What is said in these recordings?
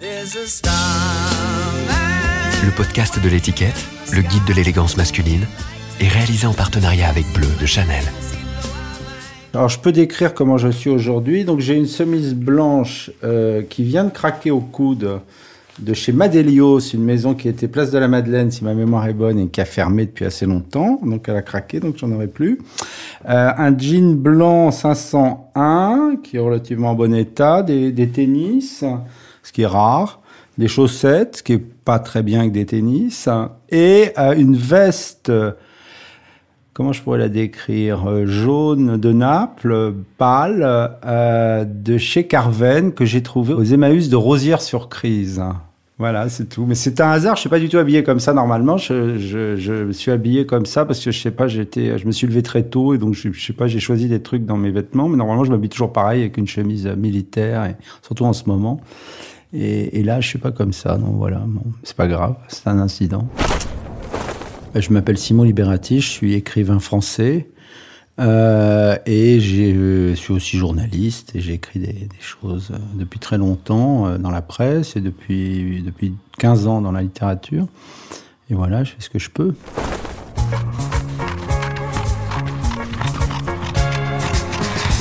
Le podcast de l'étiquette, le guide de l'élégance masculine, est réalisé en partenariat avec Bleu de Chanel. Alors je peux décrire comment je suis aujourd'hui. Donc j'ai une chemise blanche euh, qui vient de craquer au coude de chez Madelios, une maison qui était place de la Madeleine, si ma mémoire est bonne, et qui a fermé depuis assez longtemps. Donc elle a craqué, donc j'en aurai plus. Euh, un jean blanc 501 qui est relativement en bon état, des, des tennis, ce qui est rare, des chaussettes, ce qui est pas très bien avec des tennis, et euh, une veste comment je pourrais la décrire euh, Jaune de Naples, pâle, euh, de chez Carven, que j'ai trouvé aux Emmaüs de Rosière-sur-Crise. Voilà, c'est tout. Mais c'est un hasard. Je suis pas du tout habillé comme ça normalement. Je, je, suis habillé comme ça parce que je sais pas, j'étais, je me suis levé très tôt et donc je, je sais pas, j'ai choisi des trucs dans mes vêtements. Mais normalement, je m'habille toujours pareil avec une chemise militaire surtout en ce moment. Et, là, je suis pas comme ça. Donc voilà, c'est pas grave. C'est un incident. Ben, je m'appelle Simon Liberati, je suis écrivain français euh, et je suis aussi journaliste et j'ai écrit des, des, choses depuis très longtemps euh, dans la presse et depuis, depuis 15 ans dans la littérature. Et voilà, je fais ce que je peux.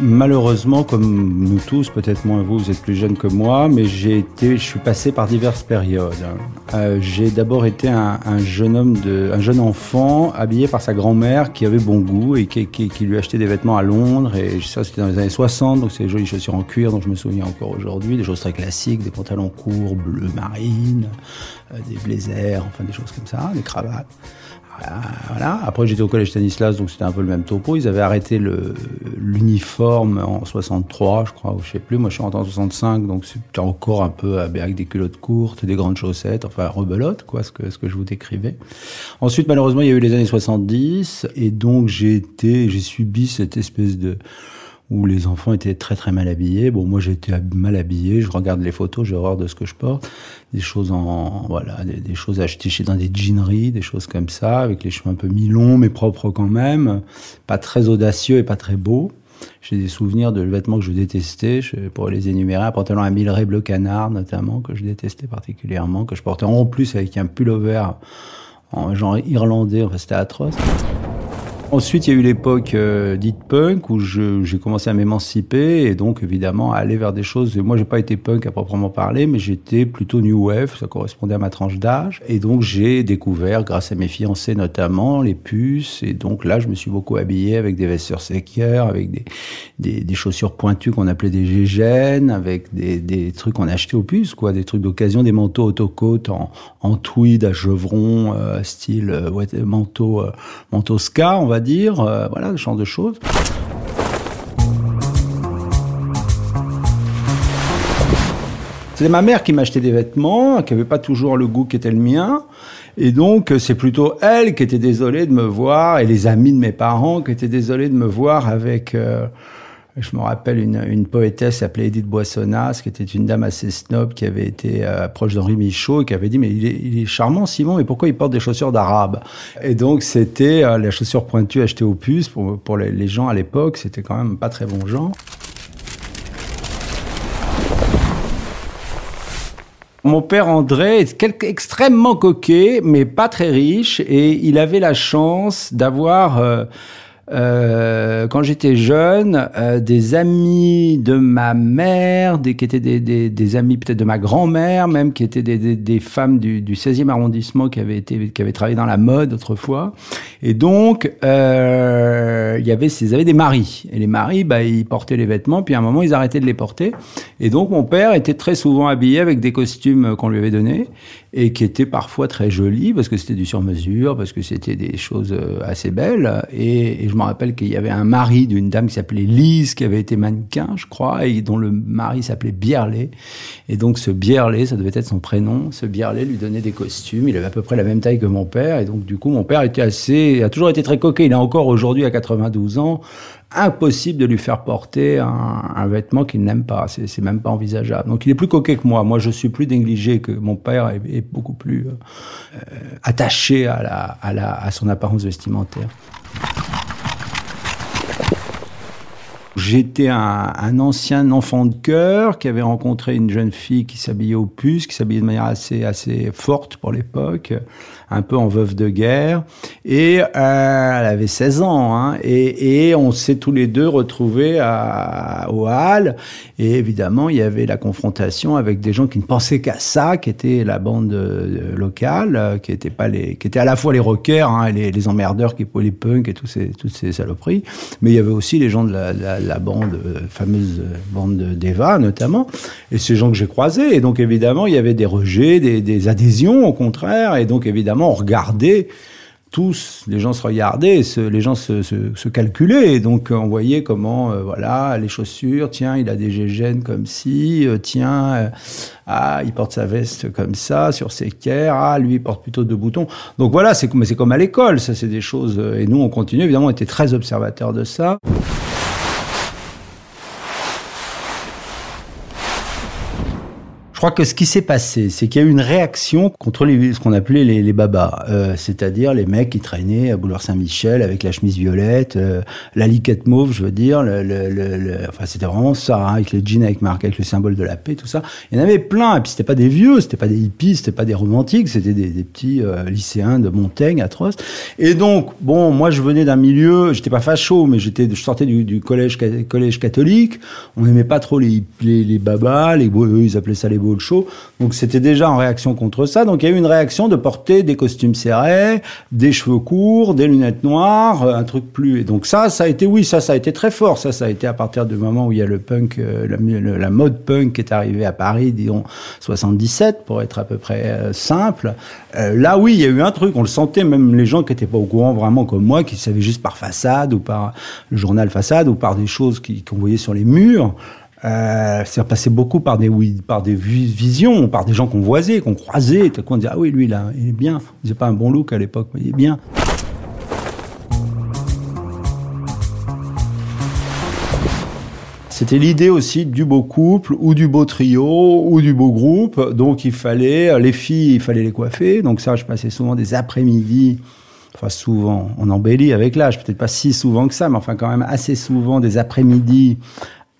malheureusement, comme nous tous, peut-être moins vous, vous êtes plus jeune que moi, mais j'ai été, je suis passé par diverses périodes. Euh, j'ai d'abord été un, un, jeune homme, de, un jeune enfant habillé par sa grand-mère qui avait bon goût et qui, lui achetait des vêtements à Londres. Et ça, c'était dans les années 60, donc c'est des jolies chaussures en cuir, dont je me souviens encore aujourd'hui, des choses très classiques, des pantalons courts, bleu marine, euh, des blazers, enfin des choses comme ça, des cravates. Voilà. Après, j'étais au collège Stanislas, donc c'était un peu le même topo. Ils avaient arrêté l'uniforme en 63, je crois, ou je sais plus. Moi, je suis rentré en 65, donc c'était encore un peu avec des culottes courtes, des grandes chaussettes, enfin rebelote, quoi, ce que, ce que je vous décrivais. Ensuite, malheureusement, il y a eu les années 70, et donc j'ai été, j'ai subi cette espèce de où les enfants étaient très très mal habillés. Bon, moi j'étais mal habillé, je regarde les photos, j'ai horreur de ce que je porte. Des choses en, voilà, des, choses achetées chez dans des jeaneries, des choses comme ça, avec les cheveux un peu mi-longs, mais propres quand même. Pas très audacieux et pas très beaux. J'ai des souvenirs de vêtements que je détestais, je pourrais les énumérer, un pantalon à mille bleu canard notamment, que je détestais particulièrement, que je portais en plus avec un pullover en genre irlandais, enfin c'était atroce. Ensuite, il y a eu l'époque euh, dite punk où j'ai commencé à m'émanciper et donc évidemment à aller vers des choses. Moi, j'ai pas été punk à proprement parler, mais j'étais plutôt new wave. Ça correspondait à ma tranche d'âge et donc j'ai découvert, grâce à mes fiancés notamment, les puces. Et donc là, je me suis beaucoup habillé avec des vestes séquières, avec des, des, des, chaussures pointues qu'on appelait des gégènes, avec des, des trucs qu'on achetait aux puces, quoi, des trucs d'occasion, des manteaux autocotes en, en tweed à chevron, euh, style euh, ouais, manteau, euh, manteau ska, dire, euh, voilà, ce genre de choses. C'était ma mère qui m'achetait des vêtements, qui avait pas toujours le goût qui était le mien. Et donc, c'est plutôt elle qui était désolée de me voir, et les amis de mes parents qui étaient désolés de me voir avec... Euh, je me rappelle une, poétesse appelée Edith Boissonnas, qui était une dame assez snob, qui avait été euh, proche d'Henri Michaud, et qui avait dit, mais il est, charmant, Simon, mais pourquoi il porte des chaussures d'arabe? Et donc, c'était euh, la chaussure pointue achetée aux puces, pour, les, gens à l'époque, c'était quand même pas très bon genre. Mon père André est extrêmement coquet, mais pas très riche, et il avait la chance d'avoir... Euh, quand j'étais jeune, euh, des amis de ma mère, des, qui étaient des, des, des amis peut-être de ma grand-mère, même qui étaient des, des femmes du, du 16e arrondissement qui avaient été, qui avaient travaillé dans la mode autrefois. Et donc, euh, il y avait, ils avaient des maris. Et les maris, bah, ils portaient les vêtements, puis à un moment, ils arrêtaient de les porter. Et donc, mon père était très souvent habillé avec des costumes qu'on lui avait donnés et qui étaient parfois très jolis parce que c'était du sur-mesure, parce que c'était des choses assez belles. Et, et je me rappelle qu'il y avait un mari d'une dame qui s'appelait Lise, qui avait été mannequin, je crois, et dont le mari s'appelait Bierlet. Et donc ce Bierlet, ça devait être son prénom, ce Bierlet lui donnait des costumes. Il avait à peu près la même taille que mon père, et donc du coup mon père était assez, a toujours été très coquet. Il est encore aujourd'hui à 92 ans impossible de lui faire porter un, vêtement qu'il n'aime pas. C'est même pas envisageable. Donc il est plus coquet que moi. Moi, je suis plus négligé que mon père est, beaucoup plus euh, attaché à, son apparence vestimentaire. J'étais un, ancien enfant de cœur qui avait rencontré une jeune fille qui s'habillait au puce, qui s'habillait de manière assez assez forte pour l'époque, un peu en veuve de guerre. Et euh, elle avait 16 ans. Hein, et, on s'est tous les deux retrouvés à, au Hall. Et évidemment, il y avait la confrontation avec des gens qui ne pensaient qu'à ça, qui était la bande euh, locale, euh, qui étaient pas les, qui étaient à la fois les rockers, hein, les, emmerdeurs, qui les punks et tous ces, toutes ces saloperies. Mais il y avait aussi les gens de la, la, la bande, fameuse bande d'Eva notamment. Et ces gens que j'ai croisés. Et donc évidemment, il y avait des rejets, des, adhésions au contraire. Et donc évidemment on regardait tous, les gens se regardaient, les gens se, calculaient. Et donc, on voyait comment, euh, voilà, les chaussures, tiens, il a des gégènes comme ci, euh, tiens, euh, ah, il porte sa veste comme ça, sur ses kers, ah, lui, il porte plutôt deux boutons. Donc voilà, c'est comme, comme à l'école, ça, c'est des choses. Et nous, on continue, évidemment, on était très observateurs de ça. Je crois que ce qui s'est passé, c'est qu'il y a eu une réaction contre les, ce qu'on appelait les, les babas, euh, c'est-à-dire les mecs qui traînaient à Boulevard Saint-Michel avec la chemise violette, euh, la liquette mauve, je veux dire, le, le, le, enfin c'était vraiment ça, hein, avec les jeans avec marque, avec le symbole de la paix, tout ça. Il y en avait plein, et puis c'était pas des vieux, c'était pas des hippies, c'était pas des romantiques, c'était des, des, petits euh, lycéens de Montaigne atroces. Et donc, bon, moi je venais d'un milieu, j'étais pas facho, mais j'étais, je sortais du, du, collège collège catholique. On n'aimait pas trop les, les, les babas, les eux, ils appelaient ça les le show. Donc c'était déjà en réaction contre ça. Donc il y a eu une réaction de porter des costumes serrés, des cheveux courts, des lunettes noires, euh, un truc plus. Et donc ça, ça a été, oui, ça, ça a été très fort. Ça, ça a été à partir du moment où il y a le punk, euh, la, mode punk qui est arrivée à Paris, disons 77 pour être à peu près euh, simple. là, oui, il y a eu un truc. On le sentait, même les gens qui étaient pas au courant vraiment comme moi, qui savaient juste par façade ou par le journal façade ou par des choses qu'on voyait sur les murs. Euh, c'est passé beaucoup par des, oui, par des visions, par des gens qu'on voisait, qu'on croisait. Tout on disait, ah oui, lui, là, il est bien. Il pas un bon look à l'époque, mais il est bien. C'était l'idée aussi du beau couple ou du beau trio ou du beau groupe. Donc il fallait, les filles, il fallait les coiffer. Donc ça, je passais souvent des après-midi enfin souvent, on embellit avec l'âge, peut-être pas si souvent que ça, mais enfin quand même assez souvent des après-midi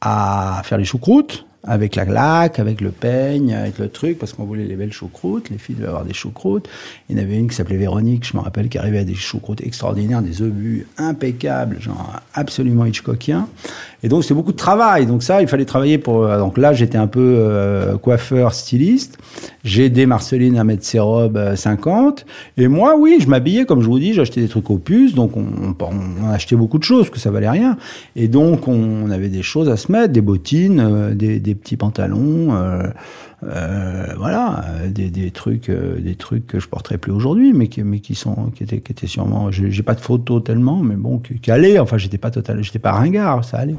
à faire les choucroutes avec la laque, avec le peigne, avec le truc, parce qu'on voulait les belles choucroutes. Les filles devaient avoir des choucroutes. Il y en avait une qui s'appelait Véronique, je me rappelle, qui arrivait à des choucroutes extraordinaires, des obus impeccables, genre absolument Hitchcockien. Et donc, c'était beaucoup de travail. Donc ça, il fallait travailler pour... Euh, donc là, j'étais un peu euh, coiffeur, styliste. J'ai aidé Marceline à mettre ses robes 50. Euh, Et moi, oui, je m'habillais, comme je vous dis, j'achetais des trucs au puces. Donc, on, on, achetait beaucoup de choses, que ça valait rien. Et donc, on, avait des choses à se mettre, des bottines, des, des, petits pantalons, euh, voilà, des, des trucs, des trucs que je porterai plus aujourd'hui, mais qui, mais qui sont, qui étaient, qui étaient sûrement. J'ai pas de photos tellement, mais bon, qui, qui allaient. Enfin, j'étais pas total, j'étais pas ringard, ça allait.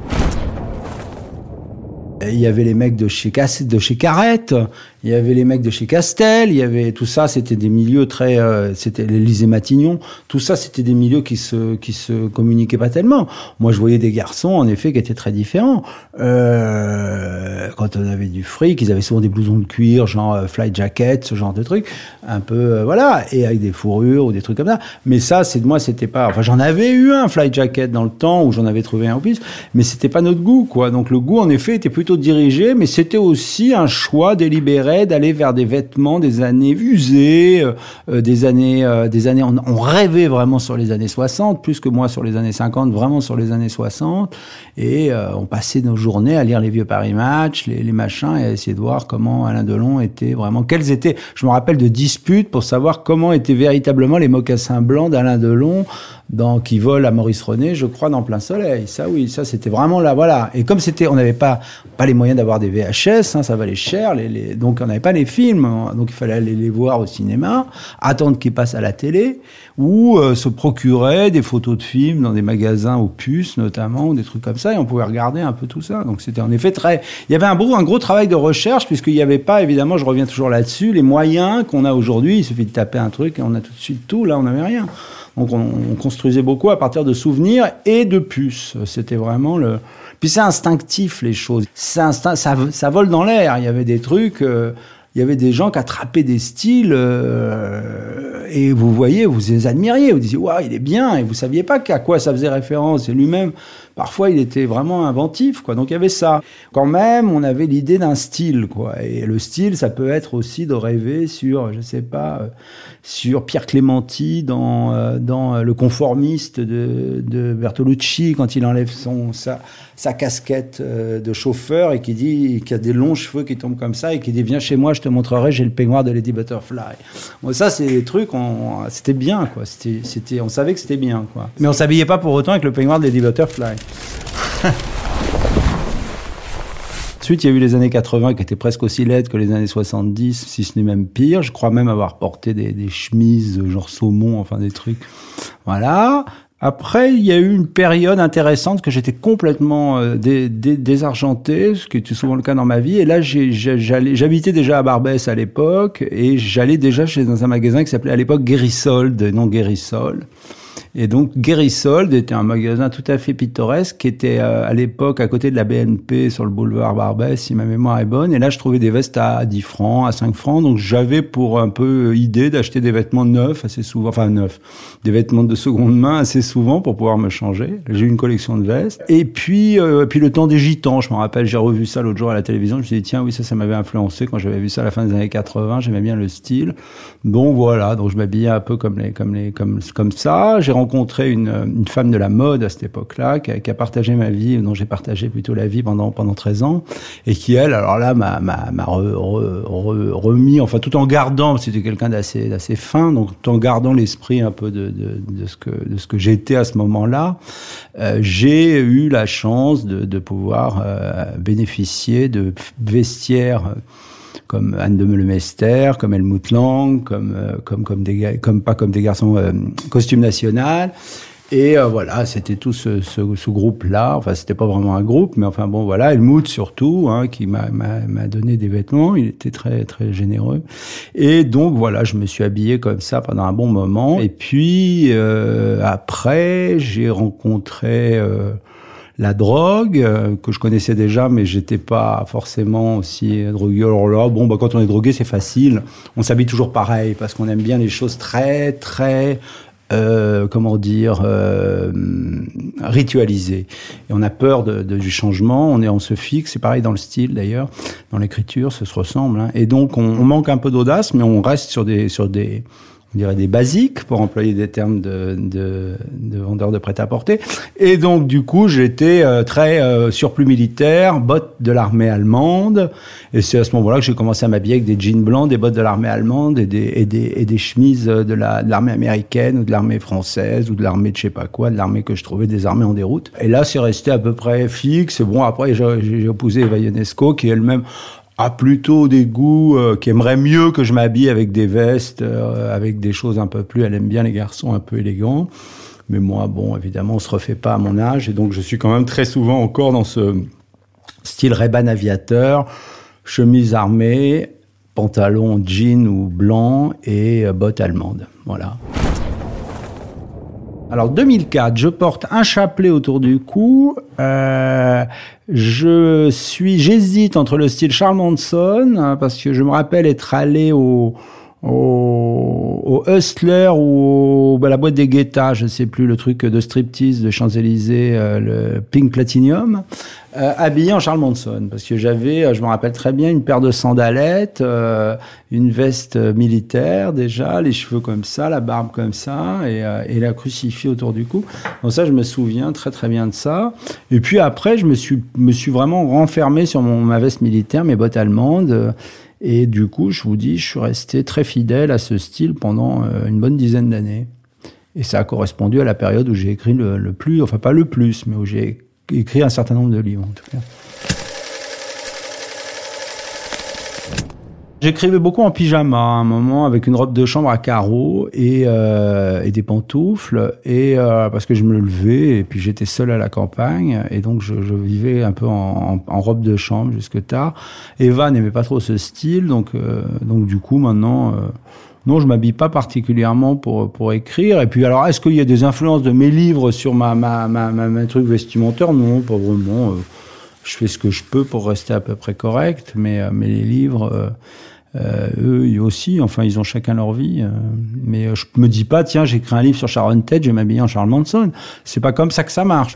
Il y avait les mecs de chez Cass, de chez Carrette, il y avait les mecs de chez Castel, il y avait tout ça, c'était des milieux très, euh, c'était l'Élysée Matignon, tout ça, c'était des milieux qui se qui se communiquaient pas tellement. Moi, je voyais des garçons, en effet, qui étaient très différents. Euh, quand on avait du fric, ils avaient souvent des blousons de cuir, genre euh, fly jacket, ce genre de truc, un peu, euh, voilà, et avec des fourrures ou des trucs comme ça. Mais ça, c'est moi, c'était pas. Enfin, j'en avais eu un fly jacket dans le temps où j'en avais trouvé un au plus, mais c'était pas notre goût, quoi. Donc le goût, en effet, était plutôt dirigé, mais c'était aussi un choix délibéré d'aller vers des vêtements des années usées, euh, euh, des années, euh, des années. On, rêvait vraiment sur les années 60, plus que moi sur les années 50, vraiment sur les années 60. Et on passait nos journées à lire les vieux Paris Match, les, machins, et à essayer de voir comment Alain Delon était vraiment. Quels étaient. Je me rappelle de disputes pour savoir comment étaient véritablement les mocassins blancs d'Alain Delon dans qui vole à Maurice René, je crois, dans plein soleil. Ça, oui, ça, c'était vraiment là, voilà. Et comme c'était, on n'avait pas pas les moyens d'avoir des VHS, hein, ça valait cher. Les, les, donc on n'avait pas les films, donc il fallait aller les voir au cinéma, attendre qu'ils passent à la télé, ou euh, se procurer des photos de films dans des magasins aux puces notamment, ou des trucs comme ça, et on pouvait regarder un peu tout ça. Donc c'était en effet très... Il y avait un gros, un gros travail de recherche, puisqu'il n'y avait pas, évidemment, je reviens toujours là-dessus, les moyens qu'on a aujourd'hui, il suffit de taper un truc et on a tout de suite tout, là on n'avait rien. Donc on, on, construisait beaucoup à partir de souvenirs et de puces. C'était vraiment le... Puis c'est instinctif les choses. Instinct, ça, ça vole dans l'air. Il y avait des trucs... Euh, il y avait des gens qui attrapaient des styles euh, et vous voyez, vous les admiriez, vous disiez waouh, il est bien et vous saviez pas à quoi ça faisait référence et lui-même parfois il était vraiment inventif quoi. Donc il y avait ça. Quand même, on avait l'idée d'un style quoi et le style ça peut être aussi de rêver sur je sais pas euh, sur Pierre Clémenti dans euh, dans le conformiste de, de Bertolucci quand il enlève son sa sa casquette de chauffeur et qui dit qu'il a des longs cheveux qui tombent comme ça et qui dit viens chez moi je te te montrerai, j'ai le peignoir de Lady Butterfly. Bon, ça, c'est des trucs, c'était bien, quoi. C'était, on savait que c'était bien, quoi. Mais on s'habillait pas pour autant avec le peignoir de Lady Butterfly. Ensuite, il y a eu les années 80 qui étaient presque aussi laides que les années 70, si ce n'est même pire. Je crois même avoir porté des, chemises genre saumon, enfin des trucs. Voilà. Après, il y a eu une période intéressante que j'étais complètement euh, désargenté, ce qui était souvent le cas dans ma vie. Et là, j'habitais déjà à Barbès à l'époque, et j'allais déjà chez dans un magasin qui s'appelait à l'époque Guérisold, non Guérissol. Et donc Guérisold était un magasin tout à fait pittoresque qui était euh, à l'époque à côté de la BNP sur le boulevard Barbès, si ma mémoire est bonne. Et là, je trouvais des vestes à 10 francs, à 5 francs. Donc j'avais pour un peu idée d'acheter des vêtements neufs assez souvent, enfin neufs, des vêtements de seconde main assez souvent pour pouvoir me changer. J'ai une collection de vestes. Et puis, euh, puis le temps des gitans, je me rappelle, j'ai revu ça l'autre jour à la télévision. Je me suis dit tiens, oui, ça, ça m'avait influencé quand j'avais vu ça à la fin des années 80. J'aimais bien le style. Donc voilà, donc je m'habillais un peu comme les, comme les, comme comme ça. Rencontré une, femme de la mode à cette époque-là, qui, a partagé ma vie, dont j'ai partagé plutôt la vie pendant pendant 13 ans, et qui elle, alors là, m'a m'a re, re, remis, enfin tout en gardant, c'était quelqu'un d'assez d'assez fin, donc tout en gardant l'esprit un peu de, de, de, ce que de ce que j'étais à ce moment-là, euh, j'ai eu la chance de, de pouvoir euh, bénéficier de vestiaires comme Anne de Meulemester, comme Helmut Lang, comme euh, comme comme des comme pas comme des garçons euh, costume national. Et euh, voilà, c'était tout ce, ce, ce groupe-là. Enfin, c'était pas vraiment un groupe, mais enfin bon, voilà, Helmut surtout, hein, qui m'a donné des vêtements. Il était très très généreux. Et donc voilà, je me suis habillé comme ça pendant un bon moment. Et puis euh, après, j'ai rencontré la drogue euh, que je connaissais déjà, mais j'étais pas forcément aussi drogué. Alors là, bon, bah quand on est drogué, c'est facile. On s'habille toujours pareil parce qu'on aime bien les choses très, très euh, comment dire, euh, ritualisées. Et on a peur de, de, du changement, on, est, on se fixe, c'est pareil dans le style d'ailleurs, dans l'écriture, ça se ressemble. Hein. Et donc on, on, manque un peu d'audace, mais on reste sur des, sur des, on dirait des basiques, pour employer des termes de, de, de vendeurs de prêt-à-porter. Et donc, du coup, j'étais euh, très euh, surplus militaire, bottes de l'armée allemande. Et c'est à ce moment-là que j'ai commencé à m'habiller avec des jeans blancs, des bottes de l'armée allemande et des, et des, et des chemises de l'armée américaine ou de l'armée française ou de l'armée de je sais pas quoi, de l'armée que je trouvais des armées en déroute. Et là, c'est resté à peu près fixe. Bon, après, j'ai épousé Eva Ionesco, qui elle-même a plutôt des goûts euh, qui mieux que je m'habille avec des vestes, euh, avec des choses un peu plus. Elle aime bien les garçons un peu élégants. Mais moi, bon, évidemment, on se refait pas à mon âge. Et donc, je suis quand même très souvent encore dans ce style Reban aviateur, chemise armée, pantalon jean ou blanc et euh, bottes allemandes. Voilà. Alors 2004, je porte un chapelet autour du cou. Euh, je suis, j'hésite entre le style Charles hein, parce que je me rappelle être allé au au, au Hustler ou à la boîte des Guetta, je sais plus, le truc de striptease de Champs-Élysées, euh, le Pink Platinum, euh, habillé en Charles Manson. Parce que j'avais, euh, je me rappelle très bien, une paire de sandalettes, euh, une veste militaire déjà, les cheveux comme ça, la barbe comme ça, et, euh, et la crucifix autour du cou. Donc ça, je me souviens très très bien de ça. Et puis après, je me suis, me suis vraiment renfermé sur mon, ma veste militaire, mes bottes allemandes. Et du coup, je vous dis, je suis resté très fidèle à ce style pendant euh, une bonne dizaine d'années. Et ça a correspondu à la période où j'ai écrit le, le, plus, enfin pas le plus, mais où j'ai écrit un certain nombre de livres en tout cas. J'écrivais beaucoup en pyjama à un moment avec une robe de chambre à carreaux et, euh, et des pantoufles et euh, parce que je me levais et puis j'étais seul à la campagne et donc je, je vivais un peu en, en, robe de chambre jusque tard. Eva n'aimait pas trop ce style donc euh, donc du coup maintenant euh, non je m'habille pas particulièrement pour pour écrire. Et puis alors est-ce qu'il y a des influences de mes livres sur ma ma ma, ma, ma truc vestimentaire? Non pas vraiment je fais ce que je peux pour rester à peu près correct, mais, euh, mais les livres, euh, euh, eux aussi, enfin, ils ont chacun leur vie. Euh, mais je me dis pas, tiens, j'écris un livre sur Sharon Tate, je vais m'habiller en Charles Manson. C'est pas comme ça que ça marche.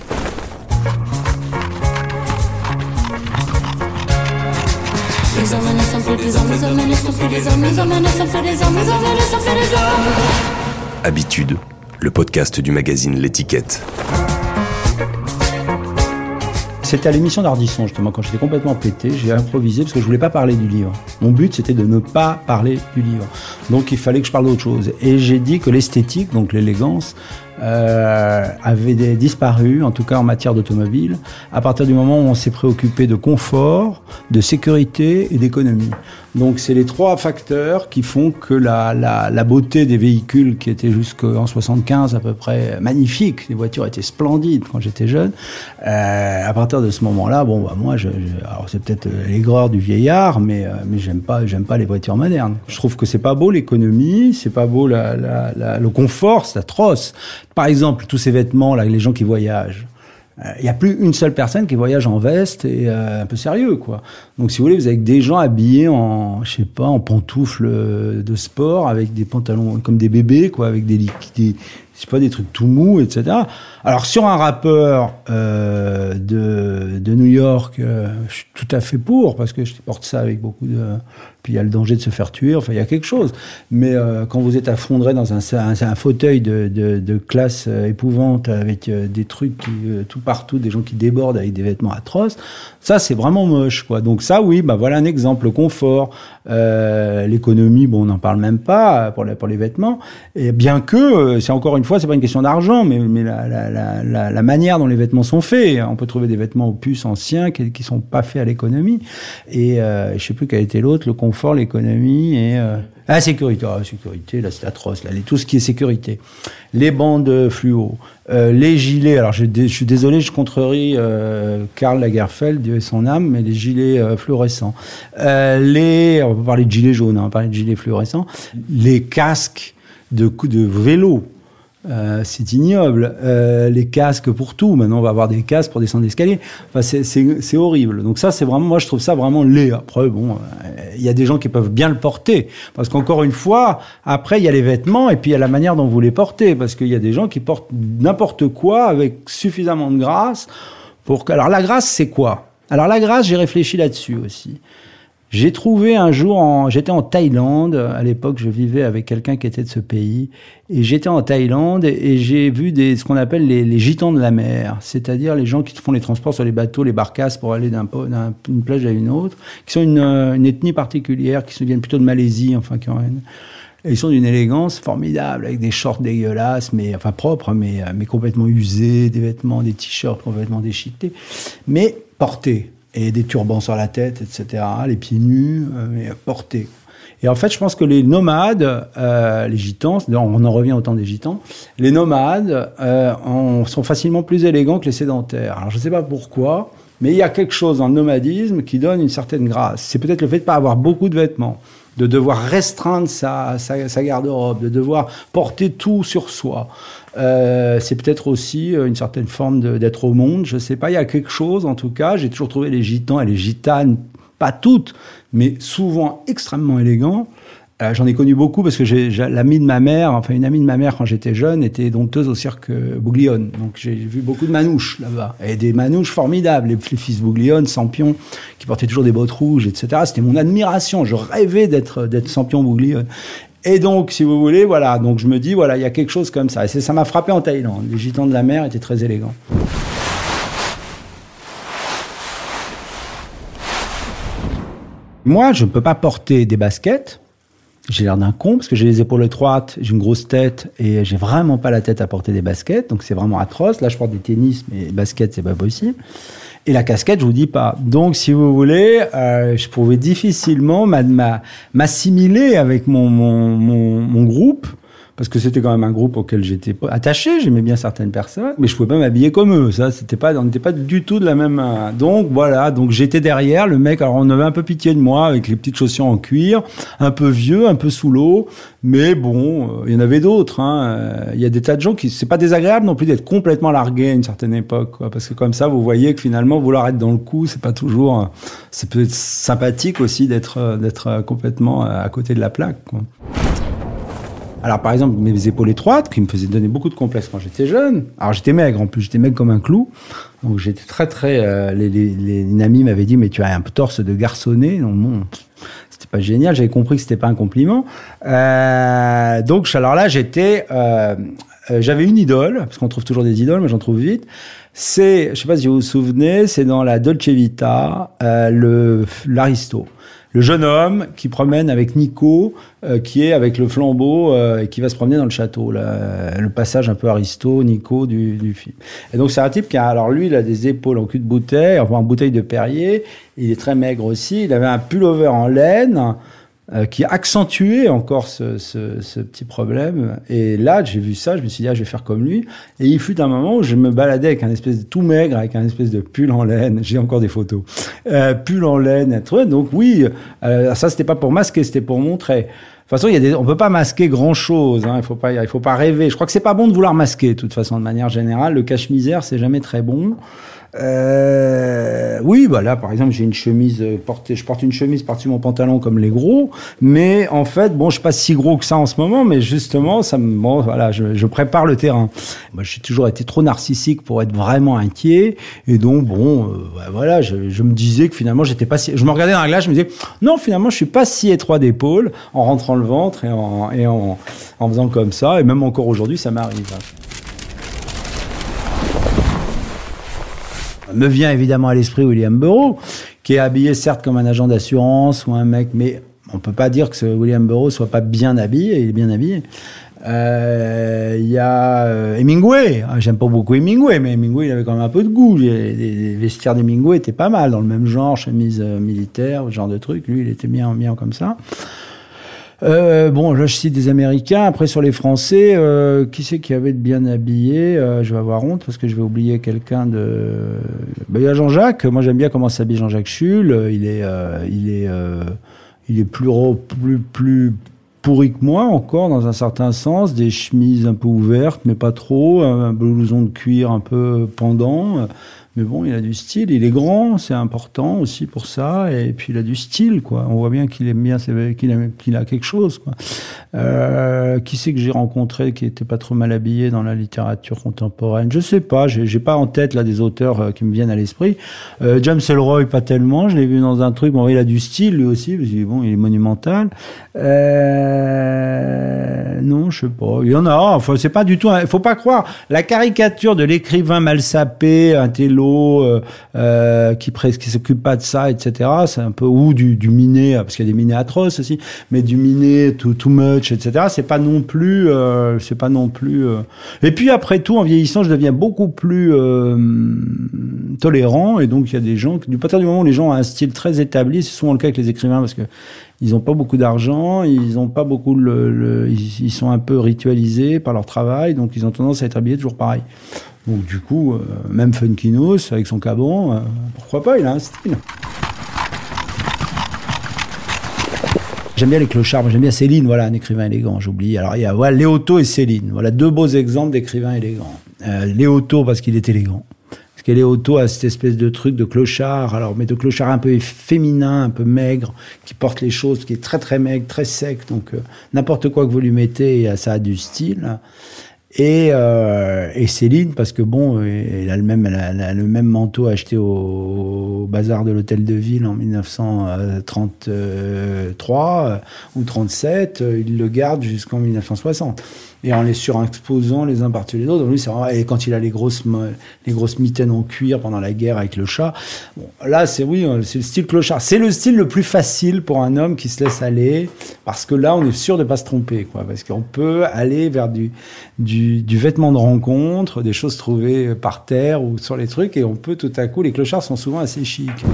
Habitude, le podcast du magazine L'étiquette. C'était à l'émission d'Ardisson, justement, quand j'étais complètement pété, j'ai improvisé parce que je voulais pas parler du livre. Mon but, c'était de ne pas parler du livre. Donc, il fallait que je parle d'autre chose. Et j'ai dit que l'esthétique, donc l'élégance, euh, avait disparu, en tout cas en matière d'automobile, à partir du moment où on s'est préoccupé de confort, de sécurité et d'économie. Donc c'est les trois facteurs qui font que la, la, la beauté des véhicules qui étaient jusqu'en 75 à peu près magnifiques, les voitures étaient splendides quand j'étais jeune, euh, à partir de ce moment-là, bon bah moi, je, je alors c'est peut-être l'aigreur du vieillard, mais euh, mais j'aime pas j'aime pas les voitures modernes. Je trouve que c'est pas beau l'économie, c'est pas beau la, le confort, c'est atroce. Par exemple, tous ces vêtements là, les gens qui voyagent. Il n'y a plus une seule personne qui voyage en veste et euh, un peu sérieux, quoi. Donc, si vous voulez, vous avez des gens habillés en, je sais pas, en pantoufles de sport, avec des pantalons comme des bébés, quoi, avec des, des, c'est pas des trucs tout mous, etc. Alors sur un rappeur euh, de, de New York, euh, je suis tout à fait pour parce que je porte ça avec beaucoup de. Puis il y a le danger de se faire tuer. Enfin, il y a quelque chose. Mais euh, quand vous êtes affondré dans un, un, un fauteuil de, de, de classe euh, épouvante avec euh, des trucs qui, euh, tout partout, des gens qui débordent avec des vêtements atroces, ça c'est vraiment moche, quoi. Donc ça, oui, bah voilà un exemple. Le confort, l'économie, bon, on n'en parle même pas pour les, pour les vêtements. Et bien que, c'est encore une fois, c'est pas une question d'argent, mais, mais la, la, la, manière dont les vêtements sont faits. On peut trouver des vêtements opus anciens qui, qui sont pas faits à l'économie. Et euh, je sais plus quel était l'autre, le confort, l'économie et euh, la sécurité. Ah, la sécurité, là c'est atroce. Là, les, tout ce qui est sécurité, les bandes fluo, euh, les gilets. Alors je, suis désolé, je contrerie euh, Karl Lagerfeld, Dieu et son âme, mais les gilets fluorescents, les, on peut parler de gilets jaunes, hein, on va parler de gilets fluorescents, les casques de de vélo. Euh, c'est ignoble. Euh, les casques pour tout. Maintenant, on va avoir des casques pour descendre l'escalier. Enfin, c'est horrible. Donc ça, c'est vraiment, moi, je trouve ça vraiment laid. Après, bon, il euh, y a des gens qui peuvent bien le porter. Parce qu'encore une fois, après, il y a les vêtements et puis il y a la manière dont vous les portez. Parce qu'il y a des gens qui portent n'importe quoi avec suffisamment de grâce pour que... Alors, la grâce, c'est quoi? Alors, la grâce, j'ai réfléchi là-dessus aussi. J'ai trouvé un jour, en, j'étais en Thaïlande, à l'époque je vivais avec quelqu'un qui était de ce pays, et j'étais en Thaïlande et j'ai vu des, ce qu'on appelle les, les, gitans de la mer, c'est-à-dire les gens qui font les transports sur les bateaux, les barcasses pour aller d'une plage à une autre, qui sont une, une, ethnie particulière, qui se viennent plutôt de Malaisie, enfin qui une, et ils sont d'une élégance formidable, avec des shorts dégueulasses, mais enfin propres, mais, mais complètement usés, des vêtements, des t-shirts complètement déchiquetés, mais portés et des turbans sur la tête, etc., les pieds nus, euh, mais portés. Et en fait, je pense que les nomades, euh, les gitans, on en revient au temps des gitans, les nomades euh, en, sont facilement plus élégants que les sédentaires. Alors je ne sais pas pourquoi, mais il y a quelque chose dans le nomadisme qui donne une certaine grâce. C'est peut-être le fait de pas avoir beaucoup de vêtements, de devoir restreindre sa, garde-robe, de devoir porter tout sur soi. Euh, c'est peut-être aussi une certaine forme d'être au monde, je sais pas, il y a quelque chose en tout cas, j'ai toujours trouvé les gitans et les gitanes, pas toutes, mais souvent extrêmement élégants. Euh, J'en ai connu beaucoup parce que j'ai l'amie de ma mère, enfin une amie de ma mère quand j'étais jeune, était dompteuse au cirque Bouglione. Donc j'ai vu beaucoup de manouches là-bas. Et des manouches formidables. Les, fils Bouglione, Sampion, qui portaient toujours des bottes rouges, etc. C'était mon admiration. Je rêvais d'être d'être Sampion Bouglione. Et donc, si vous voulez, voilà. Donc je me dis, voilà, il y a quelque chose comme ça. Et ça m'a frappé en Thaïlande. Les gitans de la mer étaient très élégants. Moi, je ne peux pas porter des baskets j'ai l'air d'un con parce que j'ai les épaules étroites, j'ai une grosse tête et j'ai vraiment pas la tête à porter des baskets, donc c'est vraiment atroce. Là, je porte des tennis, mais baskets, c'est pas possible. Et la casquette, je vous dis pas. Donc, si vous voulez, euh, je pouvais difficilement m'assimiler avec mon, mon, mon, mon groupe parce que c'était quand même un groupe auquel j'étais attaché, j'aimais bien certaines personnes, mais je pouvais pas m'habiller comme eux. Ça, c'était pas, on n'était pas du tout de la même. Donc voilà, donc j'étais derrière le mec. Alors on avait un peu pitié de moi avec les petites chaussures en cuir, un peu vieux, un peu sous l'eau, mais bon, euh, il y en avait d'autres. Hein. Euh, il y a des tas de gens qui, c'est pas désagréable non plus d'être complètement largué à une certaine époque, parce que comme ça, vous voyez que finalement vouloir être dans le coup, c'est pas toujours, c'est peut être sympathique aussi d'être d'être complètement à côté de la plaque. Alors par exemple, mes épaules étroites, qui me faisaient donner beaucoup de complexes quand j'étais jeune. Alors j'étais maigre en plus, j'étais maigre comme un clou. Donc j'étais très très... Euh, les, les, les amis m'avaient dit, mais tu as un torse de garçonnet. Non, non, c'était pas génial. J'avais compris que c'était pas un compliment. Euh, donc alors là, j'étais... Euh, euh, j'avais une idole, parce qu'on trouve toujours des idoles, mais j'en trouve vite. C'est, je sais pas si vous vous souvenez, c'est dans la Dolce Vita, euh, l'aristo le jeune homme qui promène avec Nico, euh, qui est avec le flambeau euh, et qui va se promener dans le château. Là, le passage un peu Aristo, Nico du, du film. Et donc c'est un type qui a, alors lui, il a des épaules en cul de bouteille, en bouteille de Perrier. Il est très maigre aussi. Il avait un pullover en laine. Euh, qui accentuait encore ce, ce, ce, petit problème. Et là, j'ai vu ça, je me suis dit, ah, je vais faire comme lui. Et il fut un moment où je me baladais avec un espèce de tout maigre, avec un espèce de pull en laine. J'ai encore des photos. Euh, pull en laine, donc oui, euh, ça c'était pas pour masquer, c'était pour montrer. De toute façon, il y a des, on peut pas masquer grand chose. Hein, il faut pas, il faut pas rêver. Je crois que c'est pas bon de vouloir masquer. De toute façon, de manière générale, le cache-misère, c'est jamais très bon. Euh, oui, bah là, par exemple, j'ai une chemise euh, portée, je porte une chemise par-dessus mon pantalon comme les gros, mais en fait, bon, je suis pas si gros que ça en ce moment, mais justement, ça me, bon, voilà, je, je prépare le terrain. Moi, j'ai toujours été trop narcissique pour être vraiment inquiet, et donc, bon, euh, bah, voilà, je, je, me disais que finalement, j'étais pas si, je me regardais dans la glace, je me disais, non, finalement, je suis pas si étroit d'épaule en rentrant le ventre et en, et en, en faisant comme ça, et même encore aujourd'hui, ça m'arrive. Me vient évidemment à l'esprit William Burroughs, qui est habillé certes comme un agent d'assurance ou un mec, mais on peut pas dire que William Burroughs soit pas bien habillé, il est bien habillé. Il euh, y a euh, Hemingway. Ah, j'aime pas beaucoup Hemingway, mais Hemingway il avait quand même un peu de goût. Les, les vestiaires d'Hemingway étaient pas mal dans le même genre, chemise euh, militaire, ce genre de truc. Lui, il était bien, bien comme ça. Euh, bon, là, je cite des Américains. Après, sur les Français, euh, qui c'est qui avait de bien habillé euh, Je vais avoir honte parce que je vais oublier quelqu'un de. Ben, il y a Jean-Jacques. Moi, j'aime bien comment s'habille Jean-Jacques Schull. Il est, il est, il est plus, plus, plus pourri que moi encore dans un certain sens. Des chemises un peu ouvertes, mais pas trop. Un blouson de cuir un peu pendant. Mais bon, il a du style, il est grand, c'est important aussi pour ça. Et puis il a du style, quoi. On voit bien qu'il aime bien, qu'il a, qu'il a quelque chose, quoi. Euh, qui c'est que j'ai rencontré qui était pas trop mal habillé dans la littérature contemporaine? Je sais pas, j'ai, pas en tête là des auteurs euh, qui me viennent à l'esprit. Euh, James Elroy, pas tellement. Je l'ai vu dans un truc. Bon, il a du style lui aussi, parce que bon, il est monumental. Non, je sais pas. Il y en a. Enfin, c'est pas du tout. Il faut pas croire la caricature de l'écrivain mal sapé, un euh, euh, qui qui s'occupe pas de ça, etc. C'est un peu ou du, du miné, parce qu'il y a des minés atroces aussi, mais du miné too, too much, etc. C'est pas non plus, euh, c'est pas non plus. Et puis après tout, en vieillissant, je deviens beaucoup plus tolérant, et donc il y a des gens, du partir du moment où les gens ont un style très établi, c'est souvent le cas avec les écrivains, parce que ils n'ont pas beaucoup d'argent, ils ont pas beaucoup ils, sont un peu ritualisés par leur travail, donc ils ont tendance à être habillés toujours pareil. Donc du coup, euh, même Funkinos avec son cabron, euh, pourquoi pas, il a un style. J'aime bien les clochards, j'aime bien Céline, voilà un écrivain élégant, j'oublie. Alors il y a voilà, Léoto et Céline, voilà deux beaux exemples d'écrivains élégants. Euh, Léoto parce qu'il est élégant. Parce que Léoto a cette espèce de truc de clochard, alors mais de clochard un peu féminin, un peu maigre, qui porte les choses, qui est très très maigre, très sec, donc n'importe quoi que vous lui mettez, ça a du style. Et, euh, et Céline, parce que bon, elle a le même, elle a, le même manteau acheté au, bazar de l'hôtel de ville en 1933 ou 37, il le garde jusqu'en 1960 et en les surexposant les uns par-dessus les autres. Lui, et quand il a les grosses, les grosses mitaines en cuir pendant la guerre avec le chat. Bon, là, c'est oui, euh, c'est le style clochard. C'est le style le plus facile pour un homme qui se laisse aller, parce que là, on est sûr de pas se tromper, quoi. Parce qu'on peut aller vers du, du, du vêtement de rencontre, des choses trouvées par terre ou sur les trucs, et on peut tout à coup. Les clochards sont souvent assez chics.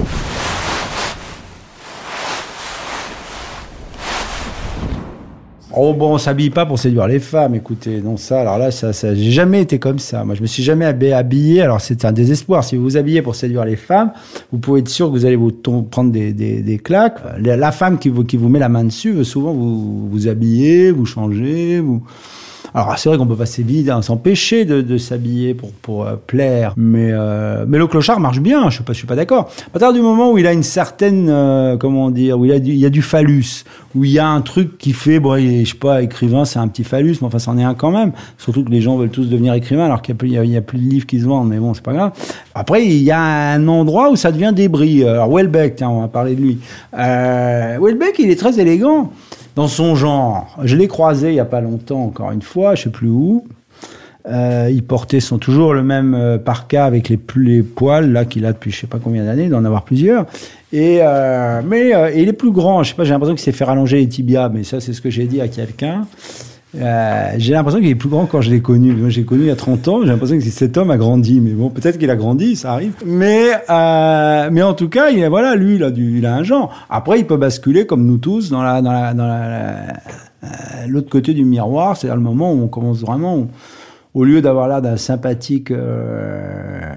Oh bon, on s'habille pas pour séduire les femmes, écoutez. Non, ça, alors là, ça, ça j'ai jamais été comme ça. Moi, je me suis jamais habillé. Alors, c'est un désespoir. Si vous vous habillez pour séduire les femmes, vous pouvez être sûr que vous allez vous prendre des, des, des claques. La, femme qui vous, qui vous met la main dessus veut souvent vous, vous habiller, vous changer, vous, alors c'est vrai qu'on peut passer vite, hein, s'empêcher de, s'habiller pour, euh, plaire, mais, euh, mais le clochard marche bien, je suis pas, pas d'accord. À partir du moment où il a une certaine, euh, comment dire, où il, il y a du phallus, où il y a un truc qui fait, bon, je sais pas, écrivain, c'est un petit phallus, mais enfin c'en est un quand même. Surtout que les gens veulent tous devenir écrivains alors qu'il n'y a, plus de livres qui se vendent, mais bon, c'est pas grave. Après, il y a un endroit où ça devient débris. Alors Welbeck, tiens, on va parler de lui. Welbeck, il est très élégant dans son genre. Je l'ai croisé il y a pas longtemps, encore une fois, je sais plus où. Euh, il portait toujours le même euh, parka avec les, poils là qu'il a depuis je sais pas combien d'années, d'en avoir plusieurs. Et euh, mais il est plus grand. Je sais pas, j'ai l'impression qu'il s'est fait rallonger les tibias, mais ça c'est ce que j'ai dit à quelqu'un. Euh, j'ai l'impression qu'il est plus grand quand je l'ai connu. Moi, j'ai connu il y a 30 ans. J'ai l'impression que cet homme a grandi. Mais bon, peut-être qu'il a grandi, ça arrive. Mais, euh, mais en tout cas, il, voilà, lui, il a, du, il a un genre. Après, il peut basculer comme nous tous dans la, dans la, dans la, euh, l'autre côté du miroir. C'est-à-dire le moment où on commence vraiment, au lieu d'avoir l'air d'un sympathique euh,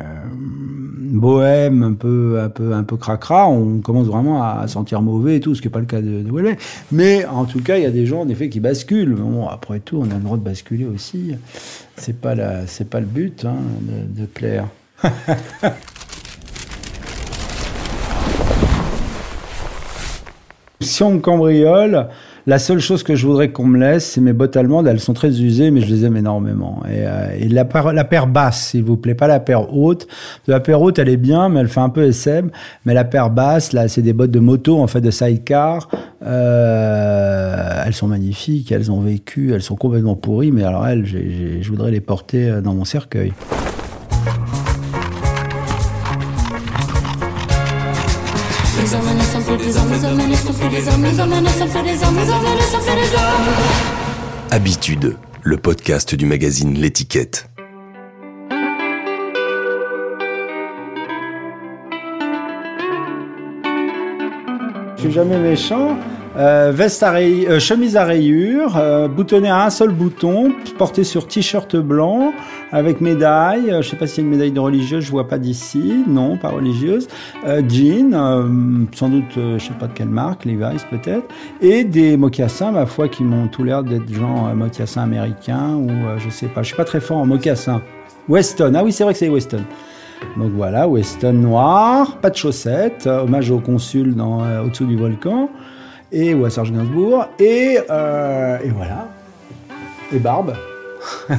bohème, un peu, un peu, un peu cracra, on commence vraiment à sentir mauvais et tout, ce qui n'est pas le cas de, de Mais en tout cas, il y a des gens en effet qui basculent. Après tout, on a le droit de basculer aussi. C'est pas pas le but hein, de, de plaire. si on cambriole, la seule chose que je voudrais qu'on me laisse, c'est mes bottes allemandes. Elles sont très usées, mais je les aime énormément. Et, euh, et la, paire, la paire basse, s'il vous plaît, pas la paire haute. La paire haute, elle est bien, mais elle fait un peu SM. Mais la paire basse, là, c'est des bottes de moto, en fait, de sidecar. Euh, elles sont magnifiques, elles ont vécu, elles sont complètement pourries, mais alors elles, je voudrais les porter euh, dans mon cercueil. Habitude, le podcast du magazine L'étiquette. Je suis jamais méchant. Euh, veste à ray... euh, chemise à rayures, euh, boutonnée à un seul bouton, portée sur t-shirt blanc, avec médaille. Euh, je sais pas s'il y a une médaille de religieuse, je vois pas d'ici. Non, pas religieuse. Jean, sans doute, je sais pas de quelle marque, Levi's peut-être. Et des mocassins, ma foi, qui m'ont tout l'air d'être genre mocassins américains ou je sais pas. Je suis pas très fort en mocassins. Weston, ah oui, c'est vrai que c'est Weston. Donc voilà, Weston noir, pas de chaussettes, hommage au consul dans au-dessous du volcan et ou à Serge Gainsbourg. Et, euh, et voilà. Et barbe